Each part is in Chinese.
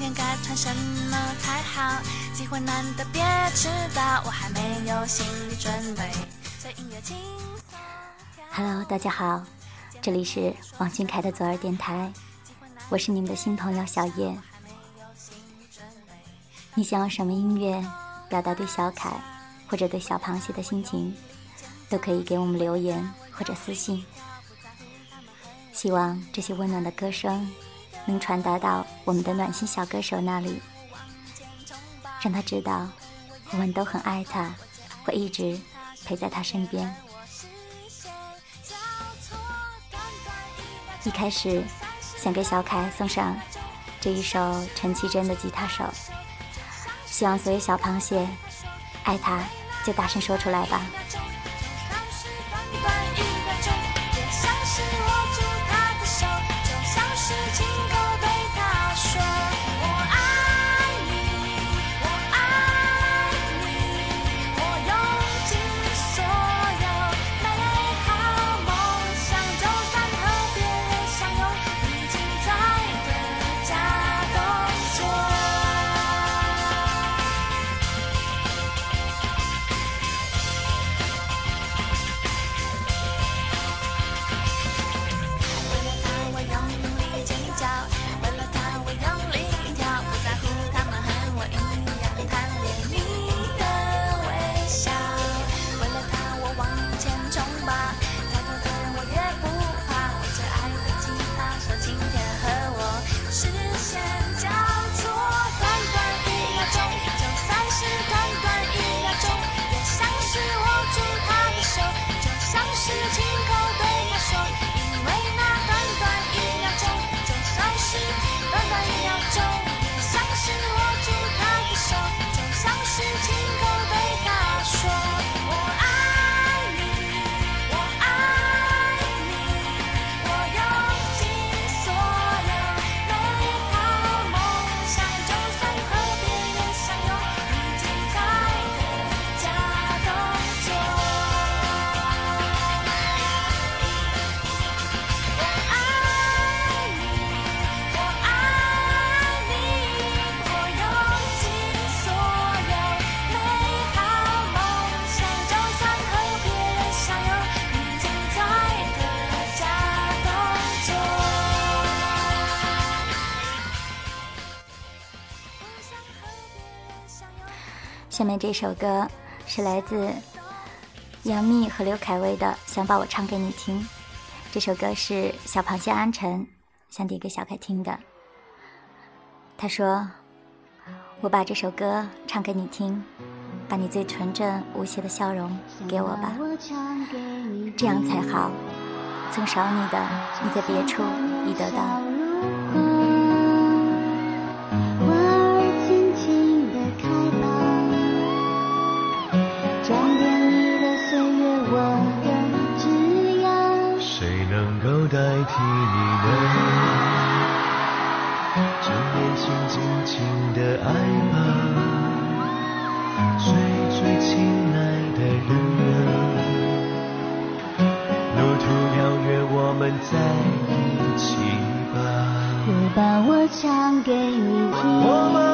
天该穿什么才好？机会难得，别迟到，我还没有心理准备。随音乐轻松。Hello，大家好，这里是王俊凯的左耳电台，我是你们的新朋友小叶。你想要什么音乐表达对小凯或者对小螃蟹的心情，都可以给我们留言或者私信。希望这些温暖的歌声能传达到我们的暖心小歌手那里，让他知道我们都很爱他，会一直陪在他身边。一开始想给小凯送上这一首陈绮贞的吉他手，希望所有小螃蟹爱他就大声说出来吧。下面这首歌是来自杨幂和刘恺威的《想把我唱给你听》。这首歌是小螃蟹安晨想点给小凯听的。他说：“我把这首歌唱给你听，把你最纯真无邪的笑容给我吧，这样才好。曾少你的，你在别处已得到。”年轻尽情的爱吧，最最亲爱的人啊，路途遥远，我们在一起吧。我把我唱给你听。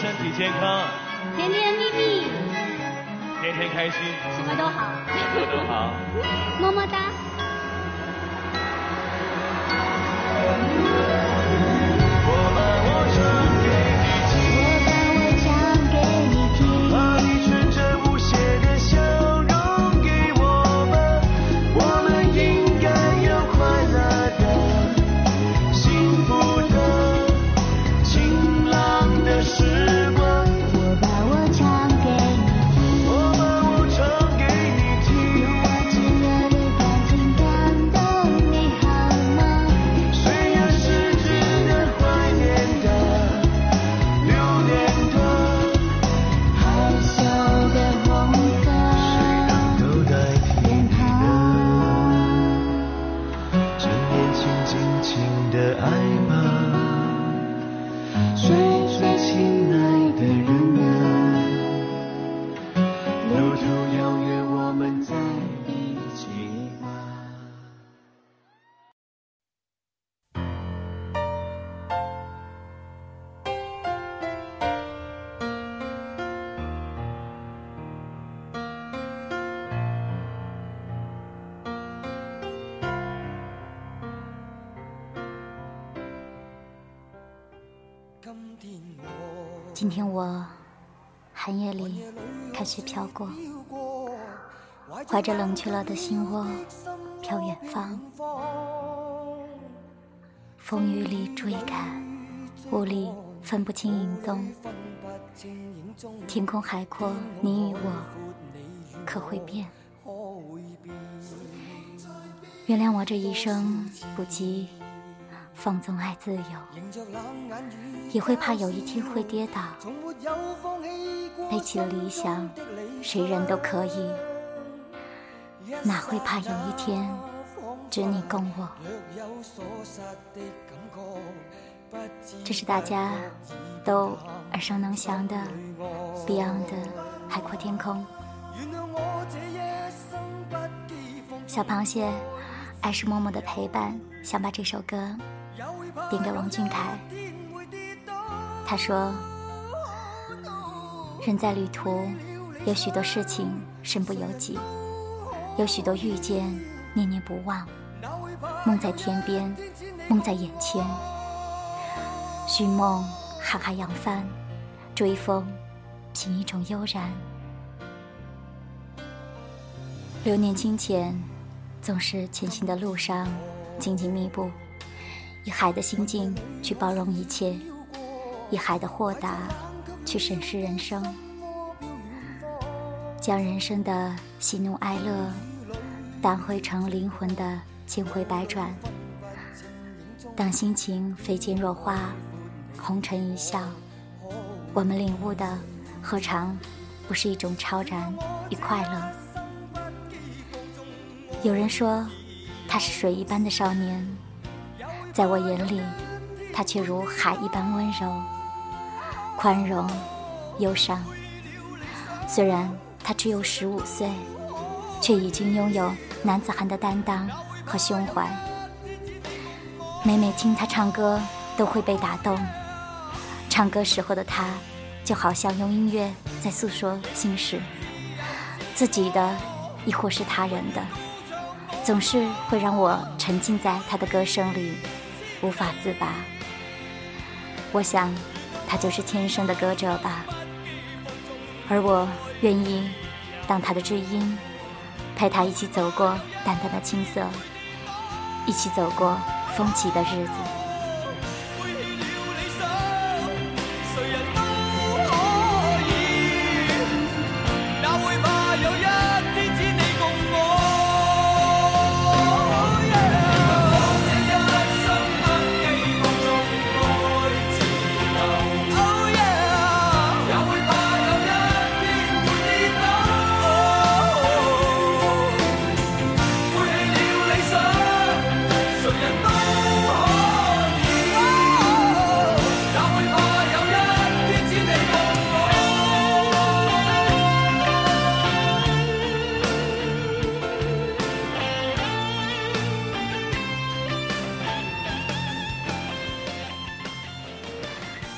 身体健康，甜甜蜜蜜，天天开心，什么都好，什么都好。么么哒。今天我寒夜里看雪飘过，怀着冷却了的心窝飘远方，风雨里追赶，雾里分不清影踪。天空海阔，你与我可会变？原谅我这一生不羁，放纵爱自由，也会怕有一天会跌倒。背弃了理想，谁人都可以，哪会怕有一天只你共我？这是大家都耳熟能详的 Beyond 的《海阔天空》。小螃蟹，爱是默默的陪伴，想把这首歌点给王俊凯。他说：“人在旅途，有许多事情身不由己，有许多遇见念念不忘。梦在天边，梦在眼前。寻梦，哈哈扬帆；追风，凭一种悠然。流年清浅，总是前行的路上荆棘密布，以海的心境去包容一切，以海的豁达去审视人生，将人生的喜怒哀乐淡汇成灵魂的千回百转。当心情飞溅若花，红尘一笑，我们领悟的何尝不是一种超然与快乐？有人说他是水一般的少年，在我眼里，他却如海一般温柔、宽容、忧伤。虽然他只有十五岁，却已经拥有男子汉的担当和胸怀。每每听他唱歌，都会被打动。唱歌时候的他，就好像用音乐在诉说心事，自己的，亦或是他人的。总是会让我沉浸在他的歌声里，无法自拔。我想，他就是天生的歌者吧。而我愿意当他的知音，陪他一起走过淡淡的青涩，一起走过风起的日子。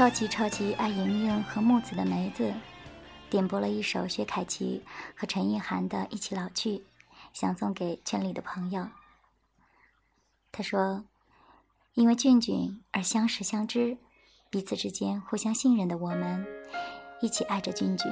超级超级爱莹莹和木子的梅子，点播了一首薛凯琪和陈意涵的《一起老去》，想送给圈里的朋友。他说：“因为俊俊而相识相知，彼此之间互相信任的我们，一起爱着俊俊。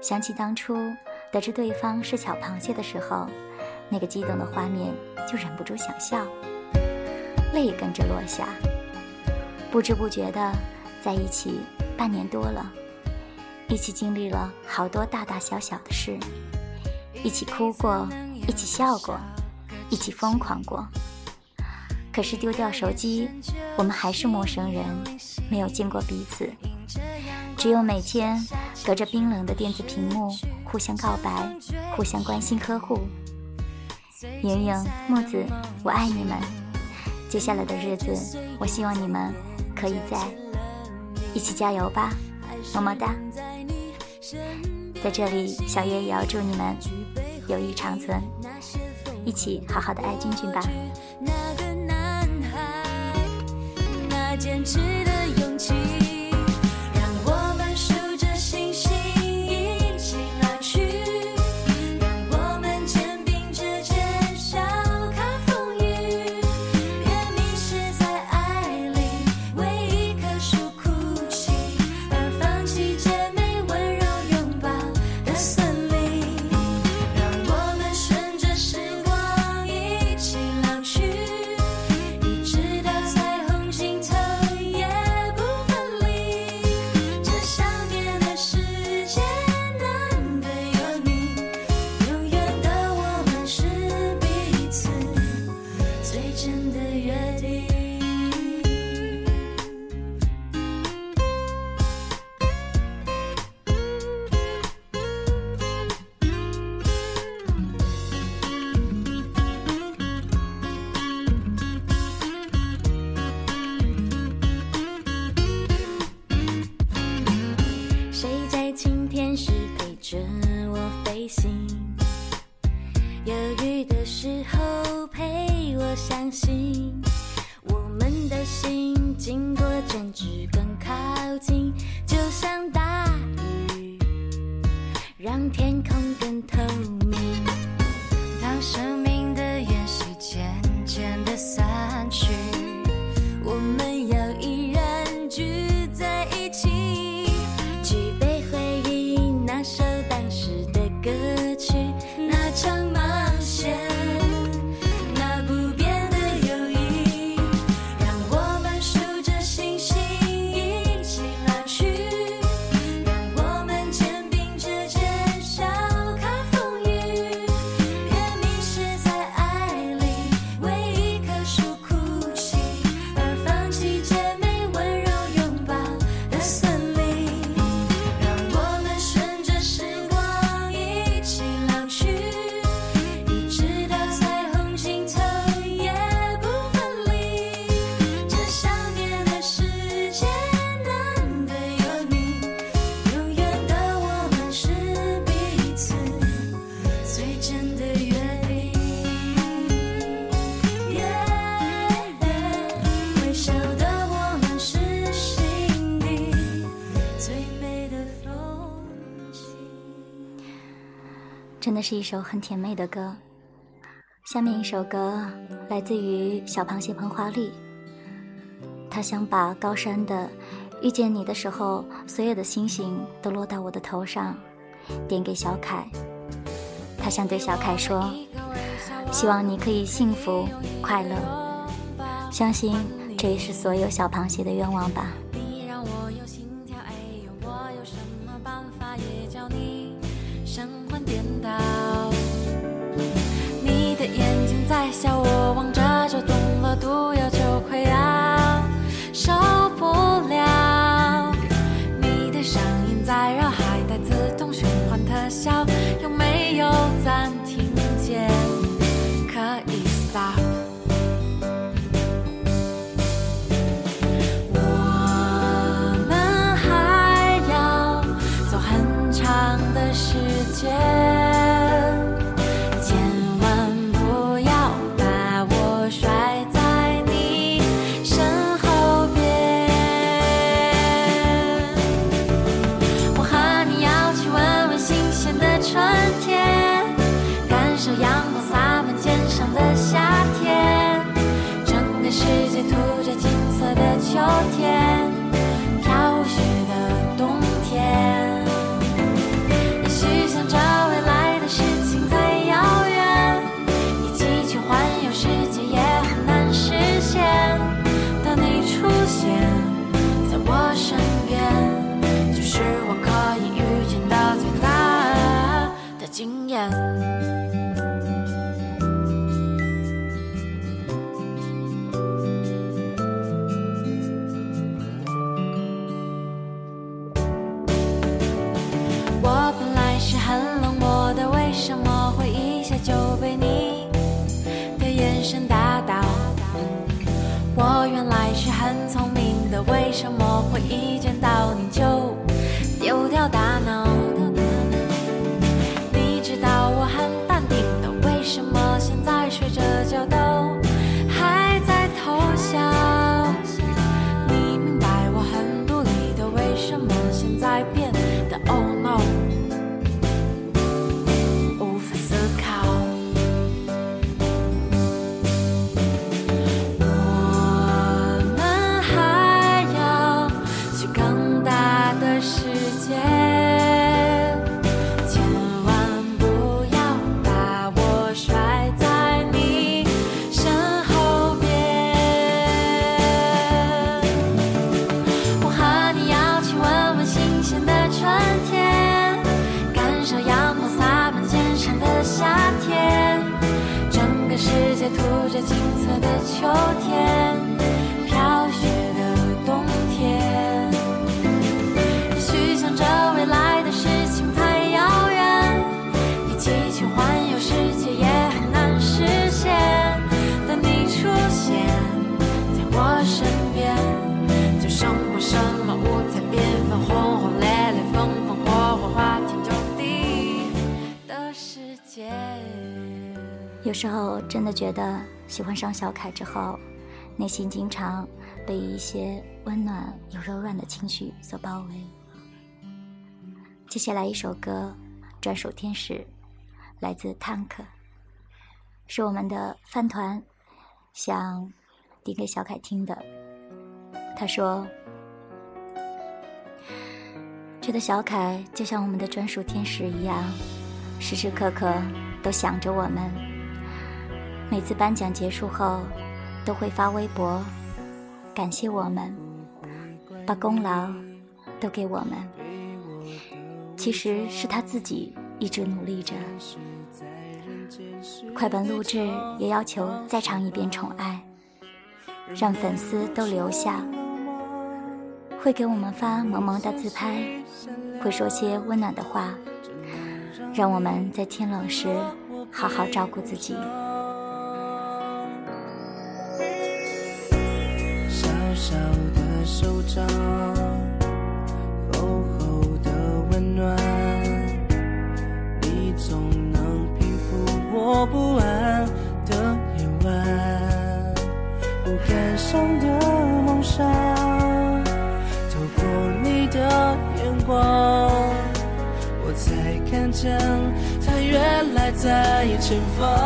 想起当初得知对方是小螃蟹的时候，那个激动的画面，就忍不住想笑，泪跟着落下。不知不觉的在一起半年多了，一起经历了好多大大小小的事，一起哭过，一起笑过。”一起疯狂过，可是丢掉手机，我们还是陌生人，没有见过彼此，只有每天隔着冰冷的电子屏幕互相告白，互相关心呵护。莹莹、木子，我爱你们。接下来的日子，我希望你们可以在一起加油吧，么么哒。在这里，小月也要祝你们友谊长存。一起好好的爱君君吧。那个男孩，那坚持的勇气，是一首很甜美的歌。下面一首歌来自于小螃蟹彭华丽，他想把高山的遇见你的时候，所有的星星都落到我的头上，点给小凯。他想对小凯说，希望你可以幸福快乐，相信这也是所有小螃蟹的愿望吧。秋天，什么回忆有时候真的觉得喜欢上小凯之后，内心经常被一些温暖又柔软的情绪所包围。接下来一首歌，《专属天使》，来自 Tank，是我们的饭团想递给小凯听的。他说：“觉得小凯就像我们的专属天使一样，时时刻刻都想着我们。每次颁奖结束后，都会发微博感谢我们，把功劳都给我们。其实是他自己一直努力着。快本录制也要求再唱一遍《宠爱》，让粉丝都留下。会给我们发萌萌的自拍，会说些温暖的话，让我们在天冷时好好照顾自己。手掌，厚厚的温暖，你总能平复我不安的夜晚。不敢想的梦想，透过你的眼光，我才看见它原来在前方。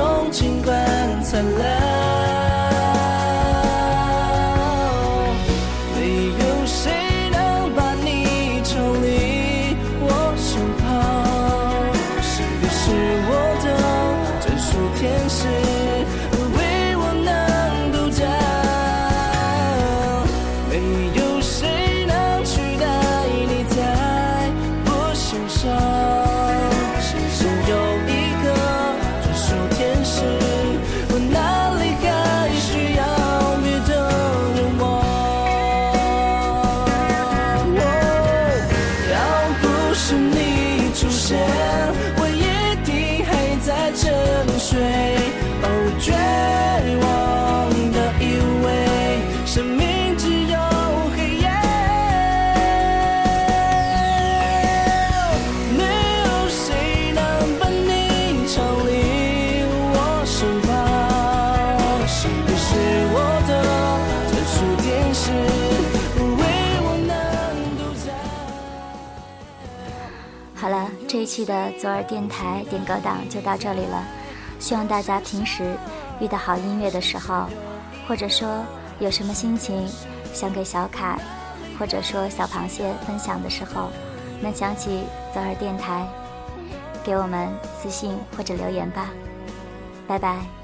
勇气这一期的左耳电台点歌档就到这里了。希望大家平时遇到好音乐的时候，或者说有什么心情想给小凯，或者说小螃蟹分享的时候，能想起左耳电台，给我们私信或者留言吧。拜拜。